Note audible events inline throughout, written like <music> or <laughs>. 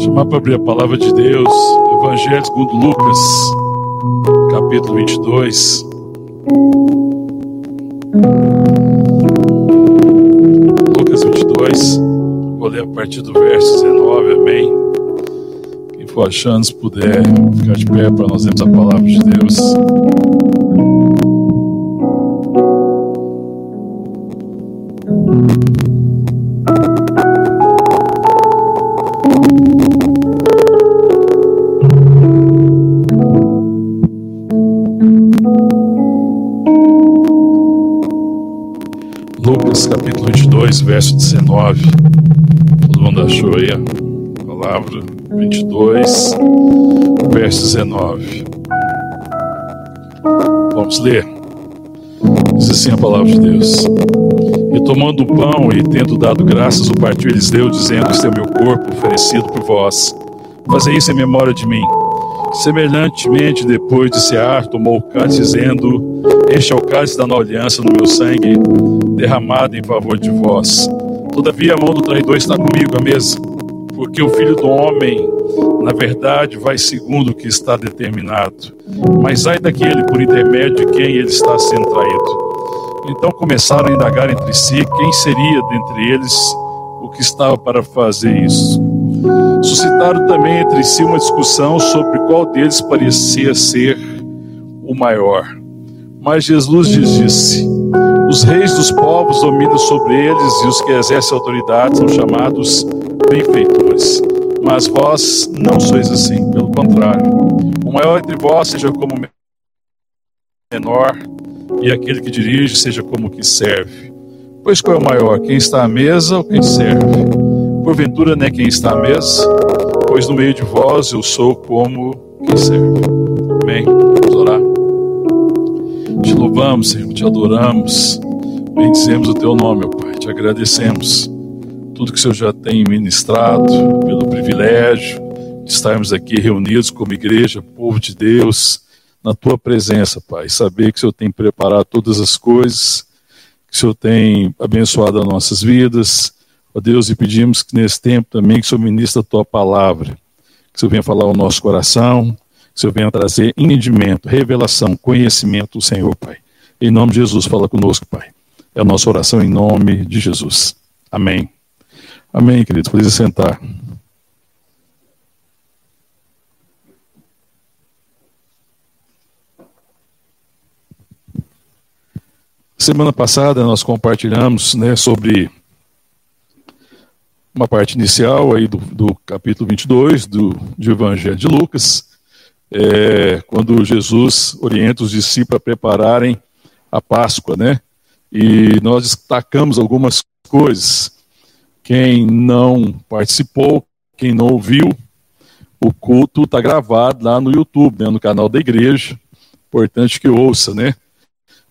Chamar para abrir a palavra de Deus, Evangelho segundo Lucas, capítulo 22. Lucas 22, vou ler a partir do verso 19, amém. Quem for achando, se puder ficar de pé para nós lermos a palavra de Deus. 19. Todo mundo achou aí a palavra 22, verso 19. Vamos ler. Diz assim a palavra de Deus. E tomando o pão e tendo dado graças, o partiu eles deu, dizendo: Este é o meu corpo oferecido por vós. Fazei isso em memória de mim. Semelhantemente, depois de cear, tomou o cálice, dizendo: Este é o cálice da nova aliança no meu sangue, derramado em favor de vós. Todavia, a mão do traidor está comigo à mesa, porque o filho do homem, na verdade, vai segundo o que está determinado. Mas ai daquele por intermédio de quem ele está sendo traído. Então começaram a indagar entre si quem seria dentre eles o que estava para fazer isso. Suscitaram também entre si uma discussão sobre qual deles parecia ser o maior. Mas Jesus lhes disse: Os reis dos povos dominam sobre eles, e os que exercem autoridade são chamados benfeitores. Mas vós não sois assim, pelo contrário. O maior entre vós seja como menor, e aquele que dirige seja como que serve. Pois qual é o maior, quem está à mesa ou quem serve? Porventura não é quem está à mesa, pois no meio de vós eu sou como quem serve. Amém. Vamos orar. Te louvamos, Senhor, te adoramos, bendizemos o teu nome, meu Pai, te agradecemos tudo que o Senhor já tem ministrado, pelo privilégio de estarmos aqui reunidos como igreja, povo de Deus na tua presença, Pai. Saber que o Senhor tem preparado todas as coisas, que o Senhor tem abençoado as nossas vidas. Ó Deus, e pedimos que nesse tempo também que o Senhor ministre a tua palavra, que o Senhor venha falar ao nosso coração, o Senhor venha trazer entendimento, revelação, conhecimento do Senhor, Pai. Em nome de Jesus, fala conosco, Pai. É a nossa oração em nome de Jesus. Amém. Amém, queridos. Pode sentar. Semana passada nós compartilhamos né, sobre uma parte inicial aí do, do capítulo 22 do, do Evangelho de Lucas, é, quando Jesus orienta os discípulos a prepararem a Páscoa, né? E nós destacamos algumas coisas. Quem não participou, quem não ouviu, o culto está gravado lá no YouTube, né, no canal da igreja. Importante que ouça, né?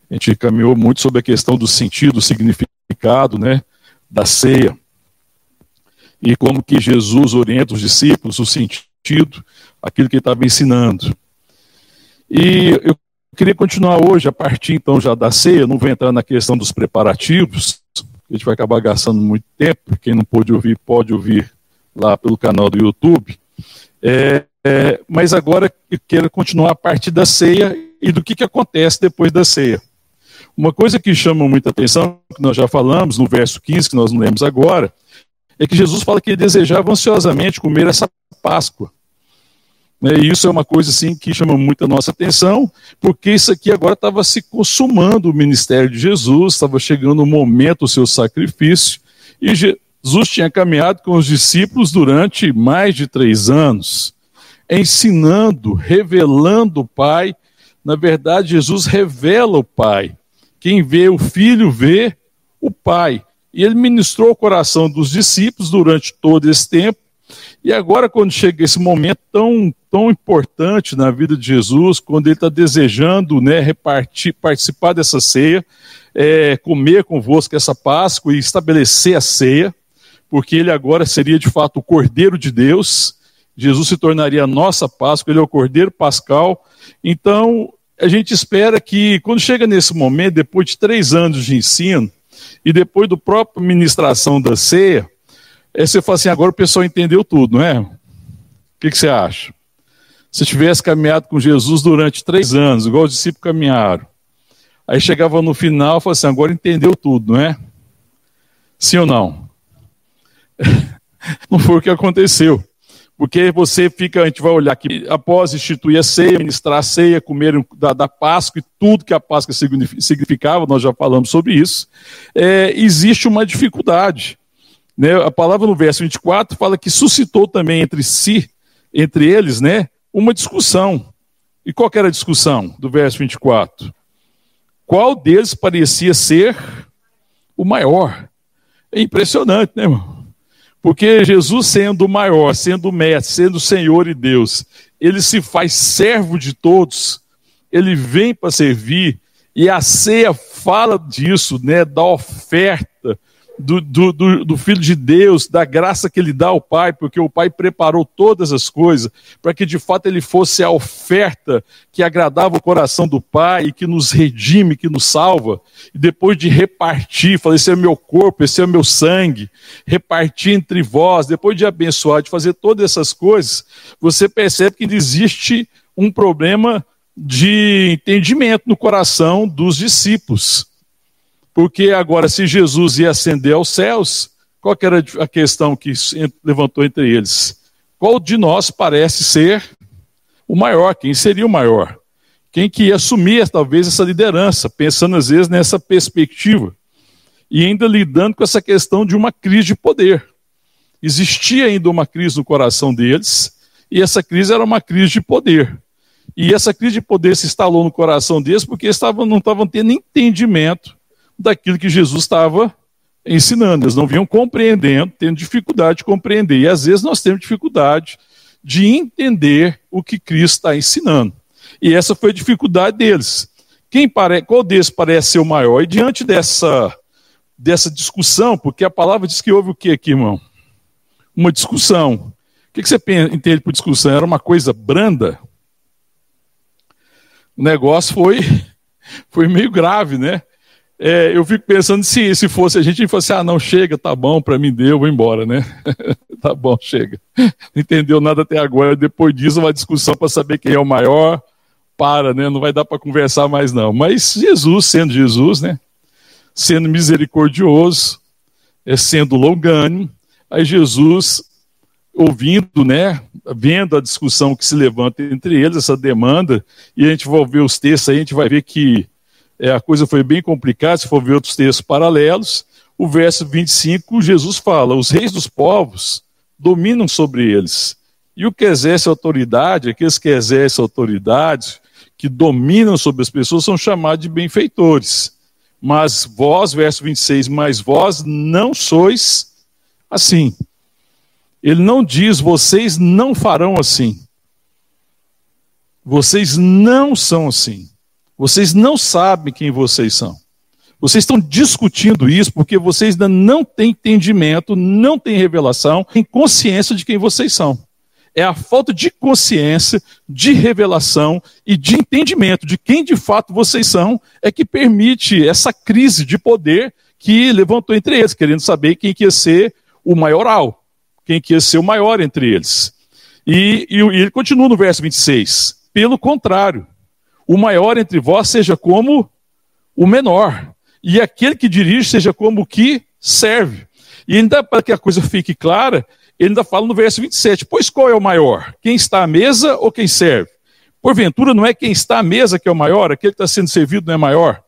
A gente caminhou muito sobre a questão do sentido, do significado, né, da ceia. E como que Jesus orienta os discípulos, o sentido, aquilo que ele estava ensinando. E eu queria continuar hoje, a partir então já da ceia, não vou entrar na questão dos preparativos, a gente vai acabar gastando muito tempo, quem não pôde ouvir, pode ouvir lá pelo canal do YouTube. É, é, mas agora eu quero continuar a partir da ceia e do que, que acontece depois da ceia. Uma coisa que chama muita atenção, que nós já falamos no verso 15, que nós não lemos agora, é que Jesus fala que ele desejava ansiosamente comer essa Páscoa. Né, e isso é uma coisa assim que chama muito a nossa atenção, porque isso aqui agora estava se consumando o ministério de Jesus, estava chegando o momento do seu sacrifício, e Jesus tinha caminhado com os discípulos durante mais de três anos, ensinando, revelando o Pai. Na verdade, Jesus revela o Pai. Quem vê o Filho vê o Pai. E ele ministrou o coração dos discípulos durante todo esse tempo. E agora, quando chega esse momento tão, tão importante na vida de Jesus, quando ele está desejando né, repartir, participar dessa ceia, é, comer convosco essa Páscoa e estabelecer a ceia, porque ele agora seria de fato o Cordeiro de Deus, Jesus se tornaria a nossa Páscoa, ele é o Cordeiro Pascal. Então, a gente espera que, quando chega nesse momento, depois de três anos de ensino, e depois do próprio ministração da ceia, é você fala assim, agora o pessoal entendeu tudo, não é? O que, que você acha? Se tivesse caminhado com Jesus durante três anos, igual os discípulos caminharam, aí chegava no final e falava assim, agora entendeu tudo, não é? Sim ou não? <laughs> não foi o que aconteceu. Porque você fica, a gente vai olhar aqui, após instituir a ceia, ministrar a ceia, comer da, da Páscoa e tudo que a Páscoa significava, nós já falamos sobre isso, é, existe uma dificuldade. Né? A palavra no verso 24 fala que suscitou também entre si, entre eles, né, uma discussão. E qual era a discussão do verso 24? Qual deles parecia ser o maior? É impressionante, né, irmão? Porque Jesus, sendo o maior, sendo o mestre, sendo o Senhor e Deus, ele se faz servo de todos, ele vem para servir, e a ceia fala disso, né, da oferta, do, do, do, do, Filho de Deus, da graça que ele dá ao Pai, porque o Pai preparou todas as coisas para que de fato ele fosse a oferta que agradava o coração do Pai e que nos redime, que nos salva. E depois de repartir, falar: esse é meu corpo, esse é meu sangue, repartir entre vós, depois de abençoar, de fazer todas essas coisas, você percebe que existe um problema de entendimento no coração dos discípulos. Porque agora, se Jesus ia ascender aos céus, qual era a questão que levantou entre eles? Qual de nós parece ser o maior? Quem seria o maior? Quem que ia assumir talvez essa liderança, pensando às vezes nessa perspectiva e ainda lidando com essa questão de uma crise de poder. Existia ainda uma crise no coração deles, e essa crise era uma crise de poder. E essa crise de poder se instalou no coração deles porque estavam, não estavam tendo entendimento daquilo que Jesus estava ensinando. Eles não vinham compreendendo, tendo dificuldade de compreender. E às vezes nós temos dificuldade de entender o que Cristo está ensinando. E essa foi a dificuldade deles. Quem pare... Qual deles parece ser o maior? E diante dessa, dessa discussão, porque a palavra diz que houve o que aqui, irmão? Uma discussão. O que você entende por discussão? Era uma coisa branda? O negócio foi, <laughs> foi meio grave, né? É, eu fico pensando se, se fosse a gente, fosse, ah, não, chega, tá bom, para mim deu, vou embora, né? <laughs> tá bom, chega. Não entendeu nada até agora, depois disso uma discussão para saber quem é o maior, para, né? Não vai dar para conversar mais não. Mas Jesus, sendo Jesus, né? Sendo misericordioso, é, sendo longânimo, aí Jesus, ouvindo, né? Vendo a discussão que se levanta entre eles, essa demanda, e a gente vai ver os textos aí, a gente vai ver que é, a coisa foi bem complicada, se for ver outros textos paralelos. O verso 25, Jesus fala: os reis dos povos dominam sobre eles. E o que exerce autoridade, aqueles que exercem autoridade, que dominam sobre as pessoas, são chamados de benfeitores. Mas vós, verso 26, mas vós não sois assim. Ele não diz, vocês não farão assim. Vocês não são assim. Vocês não sabem quem vocês são. Vocês estão discutindo isso porque vocês ainda não têm entendimento, não têm revelação, têm consciência de quem vocês são. É a falta de consciência, de revelação e de entendimento de quem de fato vocês são é que permite essa crise de poder que levantou entre eles, querendo saber quem que ia ser o maioral, quem que ia ser o maior entre eles. E, e, e ele continua no verso 26. Pelo contrário, o maior entre vós seja como o menor, e aquele que dirige seja como o que serve. E ainda para que a coisa fique clara, ele ainda fala no verso 27, pois qual é o maior? Quem está à mesa ou quem serve? Porventura não é quem está à mesa que é o maior, aquele que está sendo servido não é maior?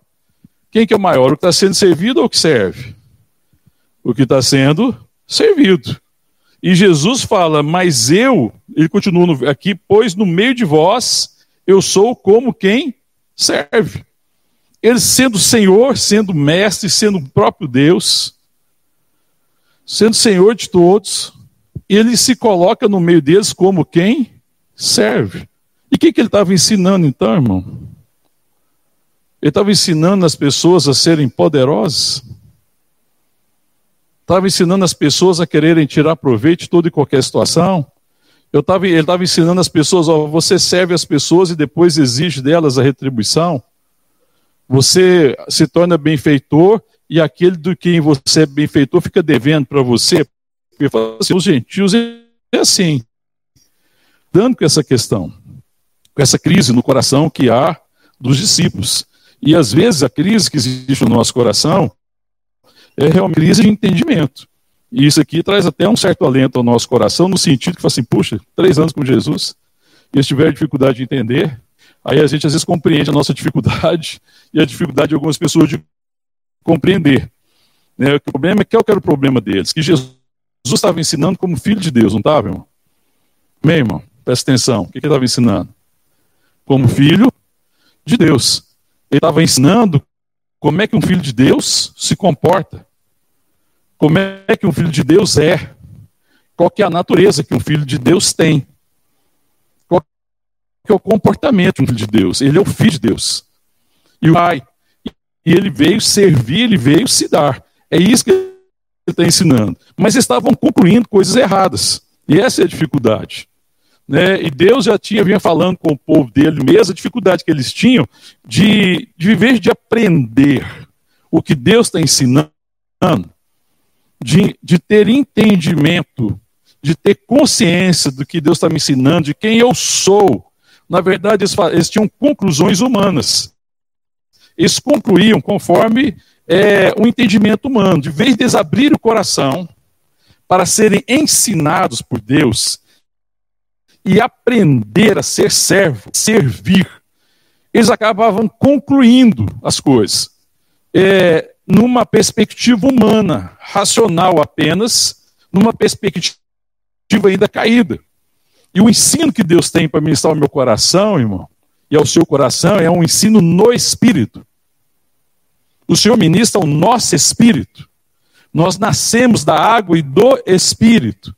Quem que é o maior? O que está sendo servido ou o que serve? O que está sendo servido. E Jesus fala, mas eu, ele continua aqui, pois no meio de vós eu sou como quem serve. Ele sendo Senhor, sendo mestre, sendo o próprio Deus, sendo Senhor de todos, ele se coloca no meio deles como quem serve. E o que, que ele estava ensinando então, irmão? Ele estava ensinando as pessoas a serem poderosas. Estava ensinando as pessoas a quererem tirar proveito de toda e qualquer situação. Eu tava, ele estava ensinando as pessoas, ó, você serve as pessoas e depois exige delas a retribuição. Você se torna benfeitor e aquele do quem você é benfeitor fica devendo para você. Assim, os gentios é assim. Dando com essa questão, com essa crise no coração que há dos discípulos. E às vezes a crise que existe no nosso coração é realmente crise de entendimento. E isso aqui traz até um certo alento ao nosso coração, no sentido que fala assim, puxa, três anos com Jesus, e eles tiveram dificuldade de entender, aí a gente às vezes compreende a nossa dificuldade e a dificuldade de algumas pessoas de compreender. Né? O problema é que era o problema deles, que Jesus estava ensinando como filho de Deus, não estava, irmão? Bem, irmão, presta atenção, o que ele estava ensinando? Como filho de Deus. Ele estava ensinando como é que um filho de Deus se comporta. Como é que um filho de Deus é? Qual que é a natureza que um filho de Deus tem? Qual que é o comportamento de um filho de Deus? Ele é o filho de Deus. E o pai. E ele veio servir, ele veio se dar. É isso que ele está ensinando. Mas estavam concluindo coisas erradas. E essa é a dificuldade. Né? E Deus já tinha vinha falando com o povo dele mesmo a dificuldade que eles tinham de, de viver de aprender o que Deus está ensinando de, de ter entendimento, de ter consciência do que Deus está me ensinando, de quem eu sou. Na verdade, eles, eles tinham conclusões humanas. Eles concluíam conforme é, o entendimento humano. De vez de abrir o coração para serem ensinados por Deus e aprender a ser servo, servir, eles acabavam concluindo as coisas. É, numa perspectiva humana, racional apenas, numa perspectiva ainda caída. E o ensino que Deus tem para ministrar ao meu coração, irmão, e ao seu coração, é um ensino no espírito. O Senhor ministra o nosso espírito. Nós nascemos da água e do espírito.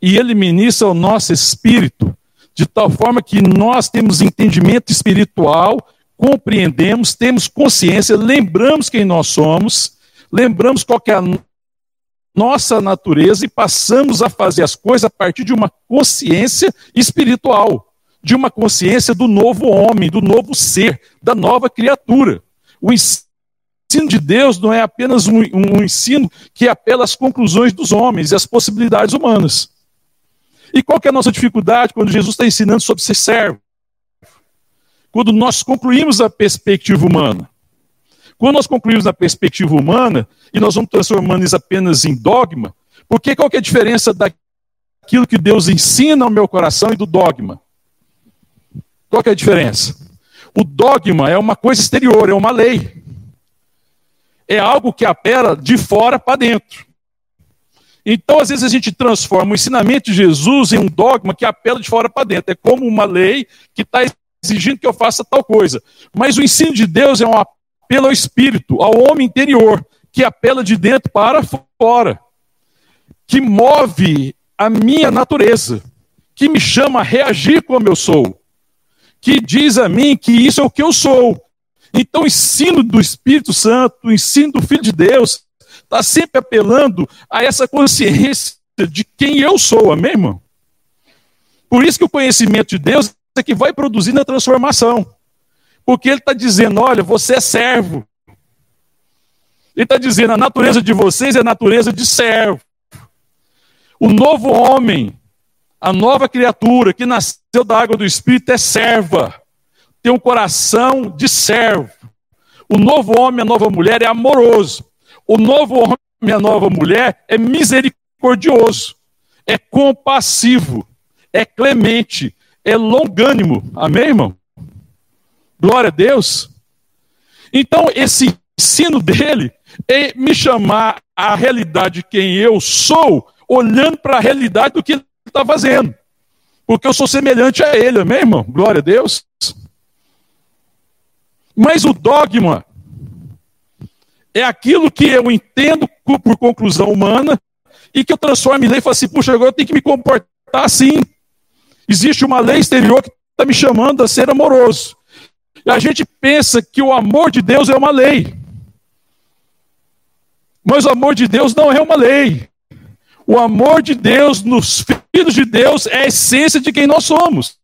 E ele ministra o nosso espírito, de tal forma que nós temos entendimento espiritual compreendemos, temos consciência, lembramos quem nós somos, lembramos qual é a nossa natureza e passamos a fazer as coisas a partir de uma consciência espiritual, de uma consciência do novo homem, do novo ser, da nova criatura. O ensino de Deus não é apenas um, um ensino que apela às conclusões dos homens e às possibilidades humanas. E qual é a nossa dificuldade quando Jesus está ensinando sobre ser servo? Quando nós concluímos a perspectiva humana. Quando nós concluímos a perspectiva humana e nós vamos transformando isso apenas em dogma, porque qual é a diferença daquilo que Deus ensina ao meu coração e do dogma? Qual é a diferença? O dogma é uma coisa exterior, é uma lei. É algo que apela de fora para dentro. Então, às vezes, a gente transforma o ensinamento de Jesus em um dogma que apela de fora para dentro. É como uma lei que está exigindo que eu faça tal coisa. Mas o ensino de Deus é um apelo ao espírito, ao homem interior, que apela de dentro para fora, que move a minha natureza, que me chama a reagir como eu sou, que diz a mim que isso é o que eu sou. Então, o ensino do Espírito Santo, o ensino do Filho de Deus, está sempre apelando a essa consciência de quem eu sou, amém, irmão? Por isso que o conhecimento de Deus que vai produzindo a transformação. Porque ele está dizendo: olha, você é servo. Ele está dizendo: a natureza de vocês é a natureza de servo. O novo homem, a nova criatura que nasceu da água do Espírito é serva. Tem um coração de servo. O novo homem, a nova mulher é amoroso. O novo homem a nova mulher é misericordioso, é compassivo, é clemente, é longânimo. Amém, irmão? Glória a Deus. Então, esse ensino dele é me chamar a realidade de quem eu sou, olhando para a realidade do que ele está fazendo. Porque eu sou semelhante a ele, amém, irmão? Glória a Deus. Mas o dogma é aquilo que eu entendo por conclusão humana e que eu transformo em lei e falo assim, puxa, agora eu tenho que me comportar assim. Existe uma lei exterior que está me chamando a ser amoroso. E a gente pensa que o amor de Deus é uma lei. Mas o amor de Deus não é uma lei. O amor de Deus nos filhos de Deus é a essência de quem nós somos.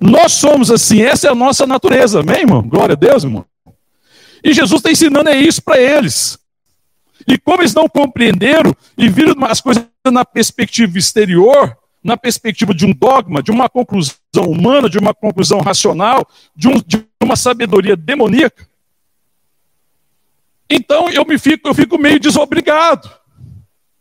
Nós somos assim, essa é a nossa natureza, amém, irmão? Glória a Deus, irmão. E Jesus está ensinando é isso para eles. E como eles não compreenderam e viram as coisas na perspectiva exterior, na perspectiva de um dogma, de uma conclusão humana, de uma conclusão racional, de, um, de uma sabedoria demoníaca, então eu me fico, eu fico meio desobrigado.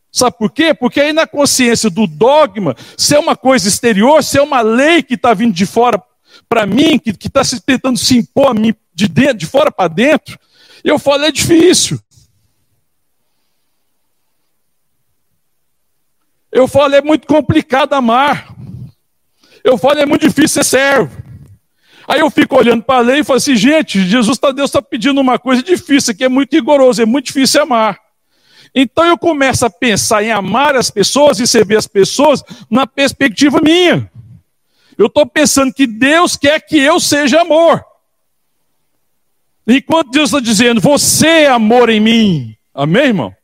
Sabe por quê? Porque aí na consciência do dogma, se é uma coisa exterior, se é uma lei que está vindo de fora para mim, que está tentando se impor a mim de, dentro, de fora para dentro, eu falo, é difícil. Eu falo, é muito complicado amar. Eu falo, é muito difícil ser servo. Aí eu fico olhando para a lei e falo assim, gente, Jesus, tá, Deus está pedindo uma coisa difícil, que é muito rigoroso, é muito difícil amar. Então eu começo a pensar em amar as pessoas, receber as pessoas, na perspectiva minha. Eu estou pensando que Deus quer que eu seja amor. Enquanto Deus está dizendo, você é amor em mim. Amém, irmão?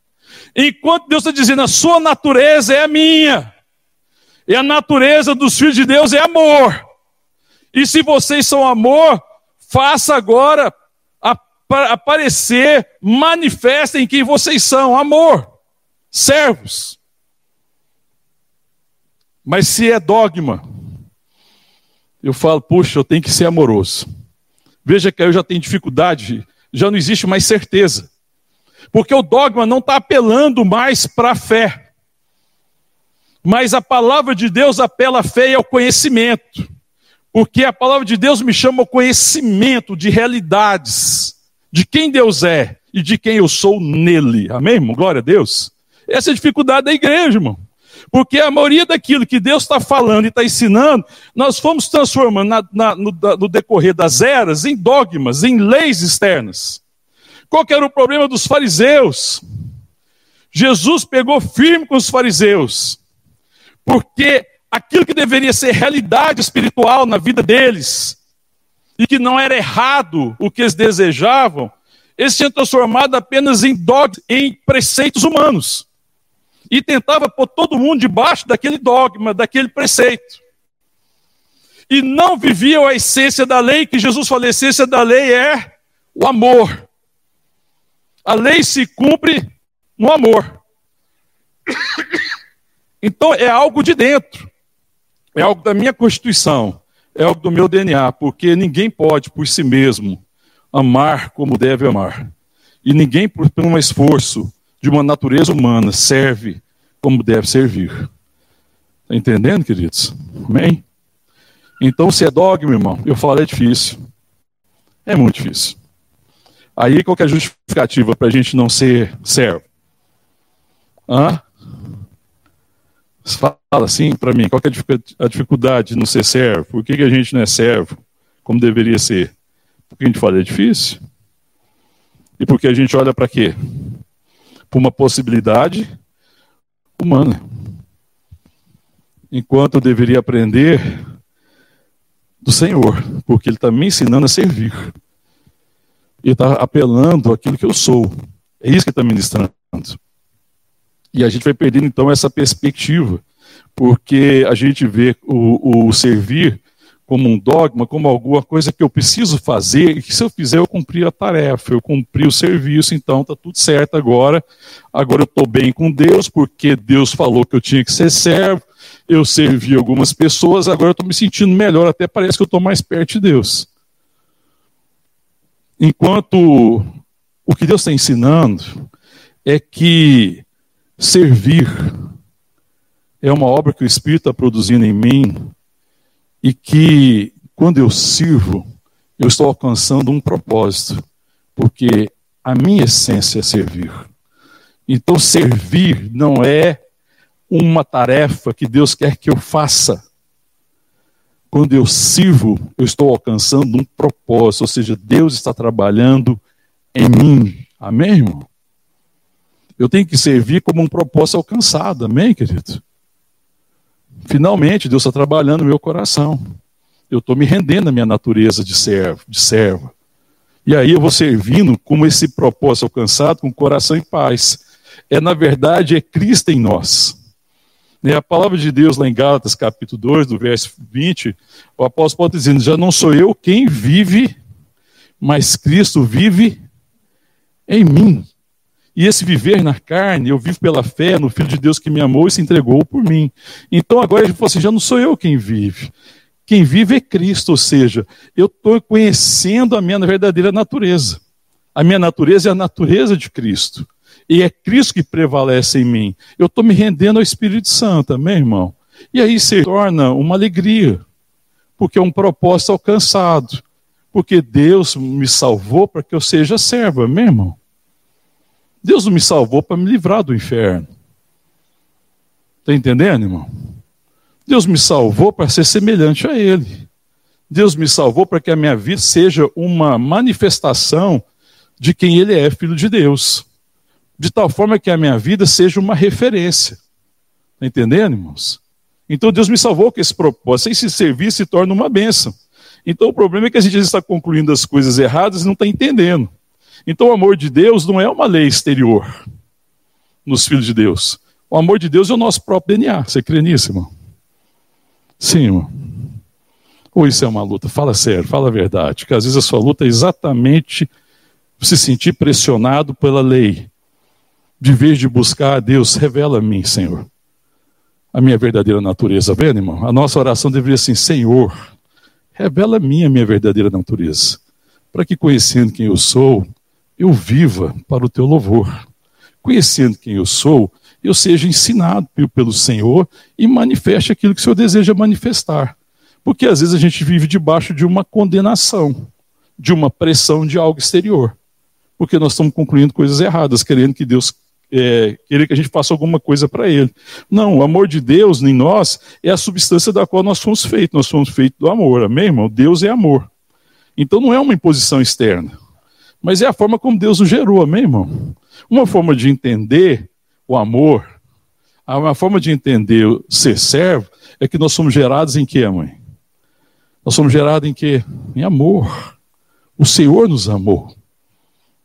Enquanto Deus está dizendo, a sua natureza é a minha. E a natureza dos filhos de Deus é amor. E se vocês são amor, faça agora aparecer, manifestem quem vocês são, amor, servos. Mas se é dogma, eu falo, puxa, eu tenho que ser amoroso. Veja que eu já tenho dificuldade, já não existe mais certeza. Porque o dogma não está apelando mais para a fé. Mas a palavra de Deus apela à fé e ao conhecimento. Porque a palavra de Deus me chama ao conhecimento de realidades, de quem Deus é e de quem eu sou nele. Amém, irmão? Glória a Deus. Essa é a dificuldade da igreja, irmão. Porque a maioria daquilo que Deus está falando e está ensinando, nós fomos transformando na, na, no, no, decorrer das eras em dogmas, em leis externas. Qual que era o problema dos fariseus? Jesus pegou firme com os fariseus, porque aquilo que deveria ser realidade espiritual na vida deles, e que não era errado o que eles desejavam, eles tinham transformado apenas em dogmas, em preceitos humanos. E tentava pôr todo mundo debaixo daquele dogma, daquele preceito. E não viviam a essência da lei, que Jesus falou: a essência da lei é o amor. A lei se cumpre no amor. Então é algo de dentro. É algo da minha constituição, é algo do meu DNA, porque ninguém pode por si mesmo amar como deve amar. E ninguém, por um esforço de uma natureza humana, serve como deve servir. Está entendendo, queridos? Amém? Então, se é dogma, irmão, eu falo, é difícil. É muito difícil. Aí, qual é a justificativa para a gente não ser servo? Hã? Fala assim para mim, qual é a dificuldade de não ser servo? Por que, que a gente não é servo como deveria ser? Porque a gente fala é difícil. E porque a gente olha para quê? Para uma possibilidade humana. Enquanto eu deveria aprender do Senhor, porque Ele está me ensinando a servir. Ele está apelando aquilo que eu sou. É isso que está ministrando. E a gente vai perdendo então essa perspectiva, porque a gente vê o, o servir como um dogma, como alguma coisa que eu preciso fazer, e que se eu fizer eu cumpri a tarefa, eu cumpri o serviço, então está tudo certo agora. Agora eu estou bem com Deus, porque Deus falou que eu tinha que ser servo, eu servi algumas pessoas, agora eu estou me sentindo melhor, até parece que eu estou mais perto de Deus. Enquanto o que Deus está ensinando é que servir é uma obra que o Espírito está produzindo em mim e que, quando eu sirvo, eu estou alcançando um propósito, porque a minha essência é servir. Então, servir não é uma tarefa que Deus quer que eu faça. Quando eu sirvo, eu estou alcançando um propósito, ou seja, Deus está trabalhando em mim. Amém, irmão? Eu tenho que servir como um propósito alcançado, amém, querido? Finalmente, Deus está trabalhando no meu coração. Eu estou me rendendo à minha natureza de servo, de serva. E aí eu vou servindo como esse propósito alcançado, com coração em paz. É, na verdade, é Cristo em nós. A palavra de Deus lá em Gálatas, capítulo 2, do verso 20, o apóstolo Paulo está dizendo, já não sou eu quem vive, mas Cristo vive em mim. E esse viver na carne, eu vivo pela fé no Filho de Deus que me amou e se entregou por mim. Então agora ele falou assim: já não sou eu quem vive. Quem vive é Cristo, ou seja, eu estou conhecendo a minha verdadeira natureza. A minha natureza é a natureza de Cristo. E é Cristo que prevalece em mim. Eu estou me rendendo ao Espírito Santo, amém, irmão? E aí se torna uma alegria, porque é um propósito alcançado. Porque Deus me salvou para que eu seja servo, amém, irmão? Deus não me salvou para me livrar do inferno. Está entendendo, irmão? Deus me salvou para ser semelhante a Ele. Deus me salvou para que a minha vida seja uma manifestação de quem Ele é, filho de Deus. De tal forma que a minha vida seja uma referência. Está entendendo, irmãos? Então Deus me salvou com esse propósito. Esse serviço se torna uma bênção. Então o problema é que a gente está concluindo as coisas erradas e não está entendendo. Então o amor de Deus não é uma lei exterior nos filhos de Deus. O amor de Deus é o nosso próprio DNA. Você crê nisso, irmão? Sim, irmão. Ou isso é uma luta? Fala sério, fala a verdade. Que às vezes a sua luta é exatamente se sentir pressionado pela lei. De vez de buscar a Deus, revela a mim, Senhor, a minha verdadeira natureza. Vendo, irmão? A nossa oração deveria ser: Senhor, revela a mim a minha verdadeira natureza. Para que conhecendo quem eu sou, eu viva para o teu louvor. Conhecendo quem eu sou, eu seja ensinado pelo Senhor e manifeste aquilo que o Senhor deseja manifestar. Porque às vezes a gente vive debaixo de uma condenação, de uma pressão de algo exterior. Porque nós estamos concluindo coisas erradas, querendo que Deus é, querer que a gente faça alguma coisa para Ele. Não, o amor de Deus em nós é a substância da qual nós fomos feitos. Nós fomos feitos do amor, amém, irmão? Deus é amor. Então não é uma imposição externa. Mas é a forma como Deus o gerou, amém, irmão? Uma forma de entender o amor, uma forma de entender ser servo, é que nós somos gerados em quê, mãe? Nós somos gerados em quê? Em amor. O Senhor nos amou.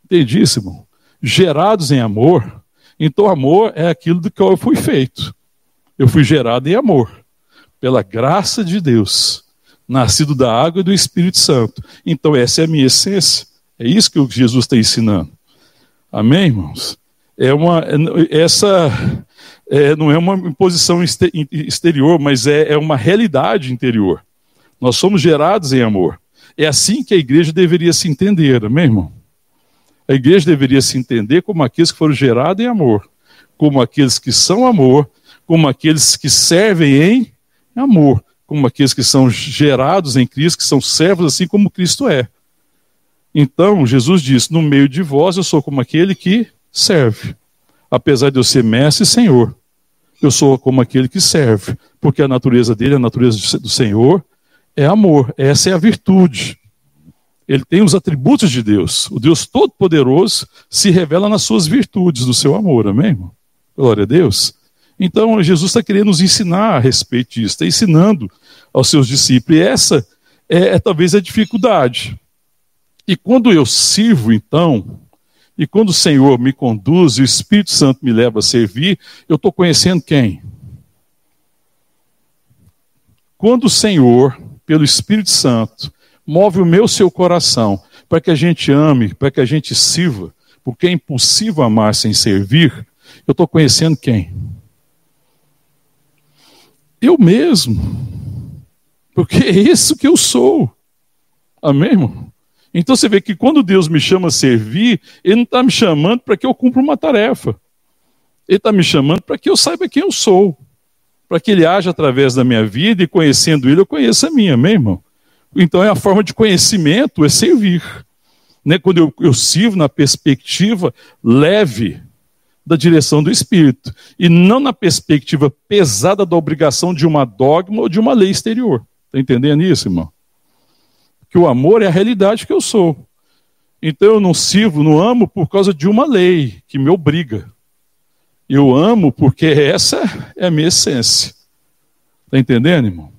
Entendíssimo? Gerados em amor. Então, amor é aquilo do que eu fui feito. Eu fui gerado em amor. Pela graça de Deus. Nascido da água e do Espírito Santo. Então, essa é a minha essência. É isso que Jesus está ensinando. Amém, irmãos? É uma, essa é, não é uma imposição exterior, mas é, é uma realidade interior. Nós somos gerados em amor. É assim que a igreja deveria se entender, amém, irmão? A igreja deveria se entender como aqueles que foram gerados em amor, como aqueles que são amor, como aqueles que servem em amor, como aqueles que são gerados em Cristo, que são servos assim como Cristo é. Então, Jesus disse: No meio de vós eu sou como aquele que serve. Apesar de eu ser mestre e senhor, eu sou como aquele que serve, porque a natureza dele, a natureza do Senhor, é amor. Essa é a virtude. Ele tem os atributos de Deus. O Deus Todo-Poderoso se revela nas suas virtudes, no seu amor. Amém, irmão? Glória a Deus. Então, Jesus está querendo nos ensinar a respeito disso, está ensinando aos seus discípulos. E essa é, é talvez a dificuldade. E quando eu sirvo, então, e quando o Senhor me conduz o Espírito Santo me leva a servir, eu estou conhecendo quem? Quando o Senhor, pelo Espírito Santo, move o meu seu coração para que a gente ame, para que a gente sirva, porque é impossível amar sem servir, eu estou conhecendo quem? Eu mesmo. Porque é isso que eu sou. Amém, irmão? Então você vê que quando Deus me chama a servir, Ele não está me chamando para que eu cumpra uma tarefa. Ele está me chamando para que eu saiba quem eu sou. Para que Ele haja através da minha vida e conhecendo Ele, eu conheça a minha, meu irmão. Então é a forma de conhecimento, é servir. Né? Quando eu, eu sirvo na perspectiva leve da direção do Espírito. E não na perspectiva pesada da obrigação de uma dogma ou de uma lei exterior. Está entendendo isso, irmão? Que o amor é a realidade que eu sou. Então eu não sirvo, não amo por causa de uma lei que me obriga. Eu amo porque essa é a minha essência. Está entendendo, irmão?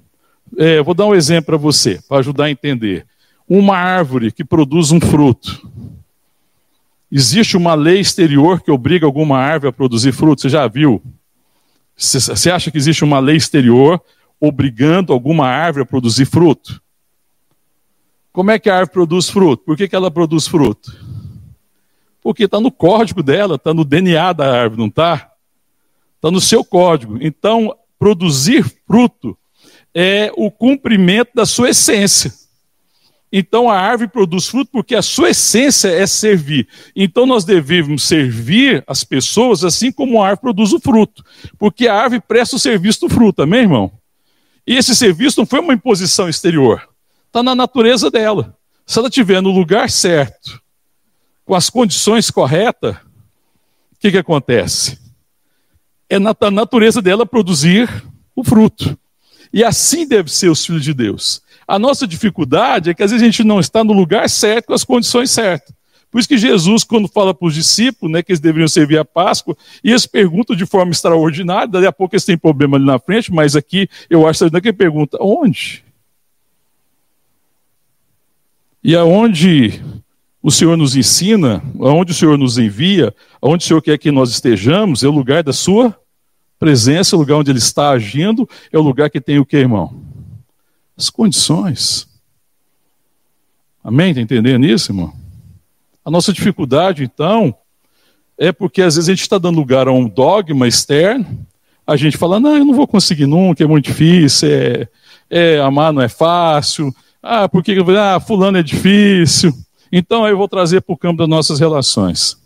É, vou dar um exemplo para você, para ajudar a entender. Uma árvore que produz um fruto. Existe uma lei exterior que obriga alguma árvore a produzir fruto? Você já viu? Você acha que existe uma lei exterior obrigando alguma árvore a produzir fruto? Como é que a árvore produz fruto? Por que, que ela produz fruto? Porque está no código dela, está no DNA da árvore, não está? Está no seu código. Então, produzir fruto é o cumprimento da sua essência. Então a árvore produz fruto porque a sua essência é servir. Então nós devemos servir as pessoas assim como a árvore produz o fruto. Porque a árvore presta o serviço do fruto, amém, irmão? E esse serviço não foi uma imposição exterior. Está na natureza dela. Se ela estiver no lugar certo, com as condições corretas, o que, que acontece? É na natureza dela produzir o fruto. E assim deve ser os filhos de Deus. A nossa dificuldade é que às vezes a gente não está no lugar certo, com as condições certas. Por isso que Jesus, quando fala para os discípulos né, que eles deveriam servir a Páscoa, e eles perguntam de forma extraordinária, daqui a pouco eles têm problema ali na frente, mas aqui eu acho que ele pergunta, onde? E aonde o Senhor nos ensina, aonde o Senhor nos envia, aonde o Senhor quer que nós estejamos, é o lugar da sua presença, o lugar onde Ele está agindo, é o lugar que tem o que, irmão? as condições. Amém? Está entendendo isso, irmão? A nossa dificuldade, então, é porque às vezes a gente está dando lugar a um dogma externo, a gente fala, não, eu não vou conseguir nunca, é muito difícil, é, é amar não é fácil, ah, porque ah, fulano é difícil. Então eu vou trazer para o campo das nossas relações.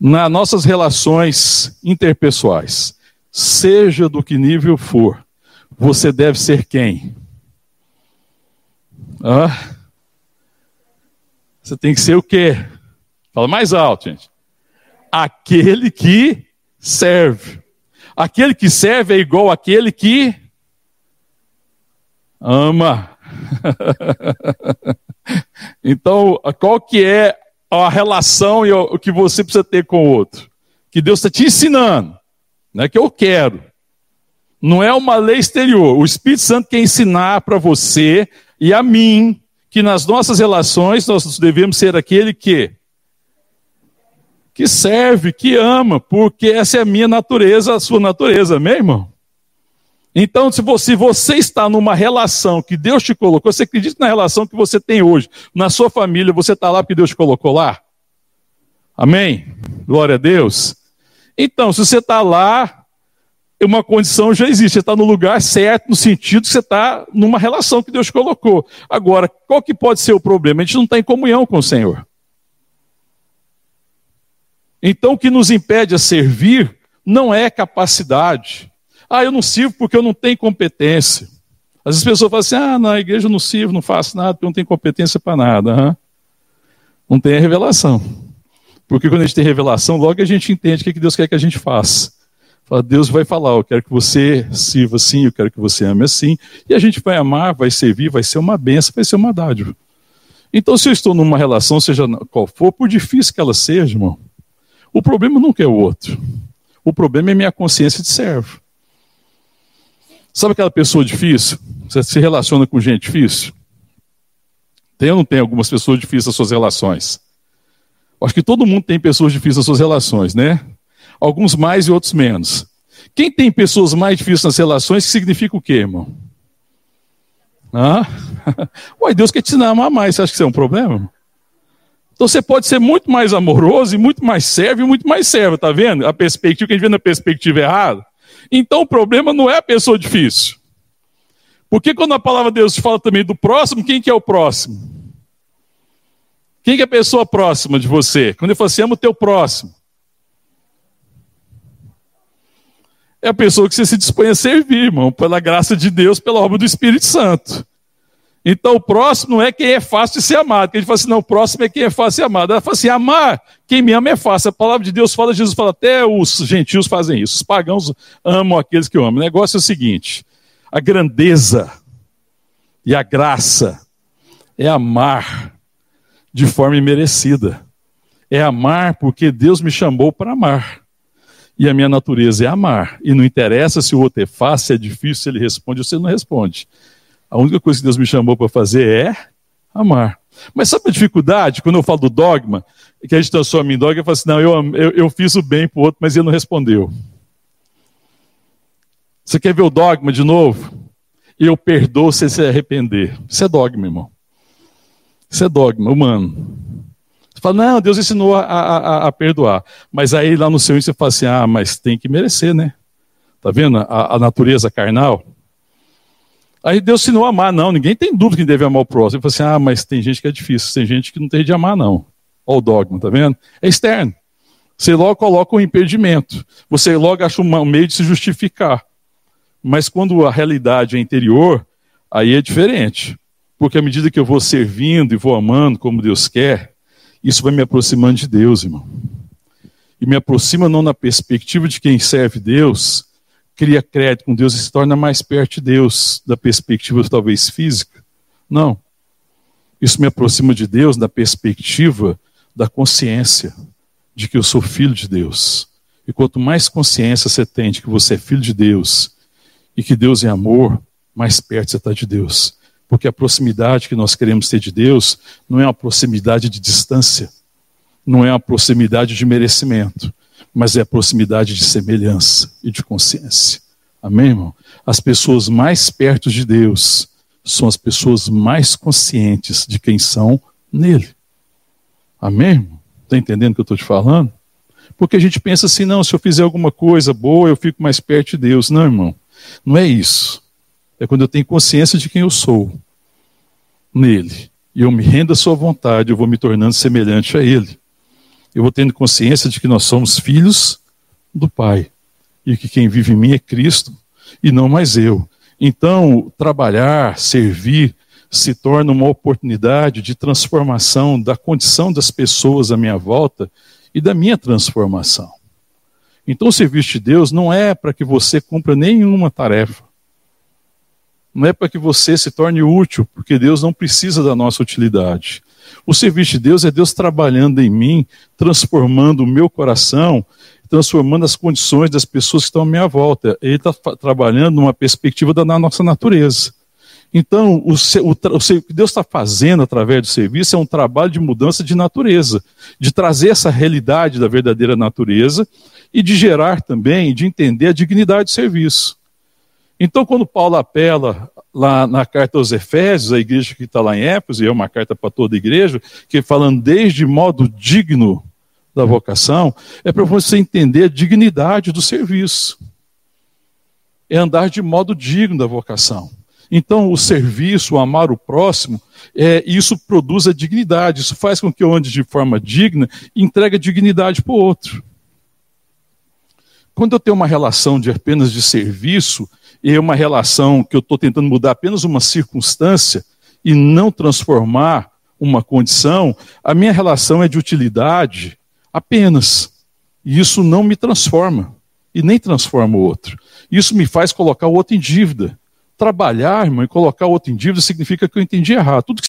Nas nossas relações interpessoais, seja do que nível for, você deve ser quem? Ah, você tem que ser o quê? Fala mais alto, gente. Aquele que serve. Aquele que serve é igual àquele que ama. <laughs> então, qual que é a relação e o que você precisa ter com o outro? Que Deus está te ensinando. Não é que eu quero. Não é uma lei exterior. O Espírito Santo quer ensinar para você e a mim que nas nossas relações nós devemos ser aquele que que serve, que ama, porque essa é a minha natureza, a sua natureza, amém, irmão? Então, se você, você está numa relação que Deus te colocou, você acredita na relação que você tem hoje, na sua família, você está lá porque Deus te colocou lá? Amém? Glória a Deus. Então, se você está lá, uma condição já existe, você está no lugar certo, no sentido que você está numa relação que Deus colocou. Agora, qual que pode ser o problema? A gente não está em comunhão com o Senhor. Então, o que nos impede a servir não é capacidade. Ah, eu não sirvo porque eu não tenho competência. Às vezes as pessoas falam assim: ah, na igreja eu não sirvo, não faço nada, porque eu não tenho competência para nada. Uhum. Não tem a revelação. Porque quando a gente tem revelação, logo a gente entende o que Deus quer que a gente faça. Deus vai falar, eu quero que você sirva assim, eu quero que você ame assim. E a gente vai amar, vai servir, vai ser uma benção, vai ser uma dádiva. Então, se eu estou numa relação, seja qual for, por difícil que ela seja, irmão, o problema nunca é o outro. O problema é minha consciência de servo. Sabe aquela pessoa difícil? Você se relaciona com gente difícil? Tem ou não tem algumas pessoas difíceis nas suas relações? Acho que todo mundo tem pessoas difíceis nas suas relações, né? Alguns mais e outros menos. Quem tem pessoas mais difíceis nas relações, significa o quê, irmão? Ah? <laughs> Ué, Deus quer te ensinar a amar mais. Você acha que isso é um problema? Então você pode ser muito mais amoroso e muito mais servo e muito mais servo, tá vendo? A perspectiva que a gente vê na perspectiva errada. Então o problema não é a pessoa difícil. Porque quando a palavra de Deus fala também do próximo, quem que é o próximo? Quem é a pessoa próxima de você? Quando ele fala assim, ama o teu próximo. É a pessoa que você se dispõe a servir, irmão, pela graça de Deus, pela obra do Espírito Santo. Então o próximo é quem é fácil de ser amado. Porque a gente fala assim, não, o próximo é quem é fácil de ser amado. Ela fala assim, amar quem me ama é fácil. A palavra de Deus fala, Jesus fala, até os gentios fazem isso. Os pagãos amam aqueles que amam. O negócio é o seguinte: a grandeza e a graça é amar de forma imerecida. É amar porque Deus me chamou para amar. E a minha natureza é amar. E não interessa se o outro é fácil, se é difícil, se ele responde ou se ele não responde. A única coisa que Deus me chamou para fazer é amar. Mas sabe a dificuldade, quando eu falo do dogma, que a gente transforma em dogma, eu falo assim, não, eu, eu, eu fiz o bem para o outro, mas ele não respondeu. Você quer ver o dogma de novo? Eu perdoo se se arrepender. Isso é dogma, irmão. Isso é dogma humano. Você fala, não, Deus ensinou a, a, a perdoar. Mas aí lá no seu você fala assim, ah, mas tem que merecer, né? Tá vendo a, a natureza carnal? Aí Deus ensinou a amar, não, ninguém tem dúvida que deve amar o próximo. Ele fala assim, ah, mas tem gente que é difícil, tem gente que não tem de amar, não. Olha o dogma, tá vendo? É externo. Você logo coloca um impedimento. Você logo acha um meio de se justificar. Mas quando a realidade é interior, aí é diferente. Porque à medida que eu vou servindo e vou amando como Deus quer, isso vai me aproximando de Deus, irmão. E me aproxima não na perspectiva de quem serve Deus, cria crédito com Deus e se torna mais perto de Deus, da perspectiva talvez física. Não. Isso me aproxima de Deus da perspectiva da consciência de que eu sou filho de Deus. E quanto mais consciência você tem de que você é filho de Deus e que Deus é amor, mais perto você está de Deus. Porque a proximidade que nós queremos ter de Deus não é uma proximidade de distância, não é uma proximidade de merecimento, mas é a proximidade de semelhança e de consciência. Amém, irmão? As pessoas mais perto de Deus são as pessoas mais conscientes de quem são nele. Amém, irmão? Está entendendo o que eu estou te falando? Porque a gente pensa assim, não, se eu fizer alguma coisa boa, eu fico mais perto de Deus. Não, irmão, não é isso. É quando eu tenho consciência de quem eu sou nele. E eu me rendo à sua vontade, eu vou me tornando semelhante a ele eu vou tendo consciência de que nós somos filhos do Pai e que quem vive em mim é Cristo e não mais eu. Então, trabalhar, servir, se torna uma oportunidade de transformação da condição das pessoas à minha volta e da minha transformação. Então, o serviço de Deus não é para que você cumpra nenhuma tarefa. Não é para que você se torne útil, porque Deus não precisa da nossa utilidade. O serviço de Deus é Deus trabalhando em mim, transformando o meu coração, transformando as condições das pessoas que estão à minha volta. Ele está trabalhando numa perspectiva da nossa natureza. Então, o, o, o que Deus está fazendo através do serviço é um trabalho de mudança de natureza, de trazer essa realidade da verdadeira natureza e de gerar também, de entender a dignidade do serviço. Então, quando Paulo apela lá na carta aos Efésios, a igreja que está lá em Éfeso, e é uma carta para toda a igreja, que falando desde modo digno da vocação, é para você entender a dignidade do serviço. É andar de modo digno da vocação. Então, o serviço, o amar o próximo, é, isso produz a dignidade. Isso faz com que eu ande de forma digna e entregue a dignidade para o outro. Quando eu tenho uma relação de apenas de serviço, e uma relação que eu estou tentando mudar apenas uma circunstância e não transformar uma condição, a minha relação é de utilidade apenas. E isso não me transforma e nem transforma o outro. Isso me faz colocar o outro em dívida. Trabalhar, irmão, e colocar o outro em dívida significa que eu entendi errado. Tudo que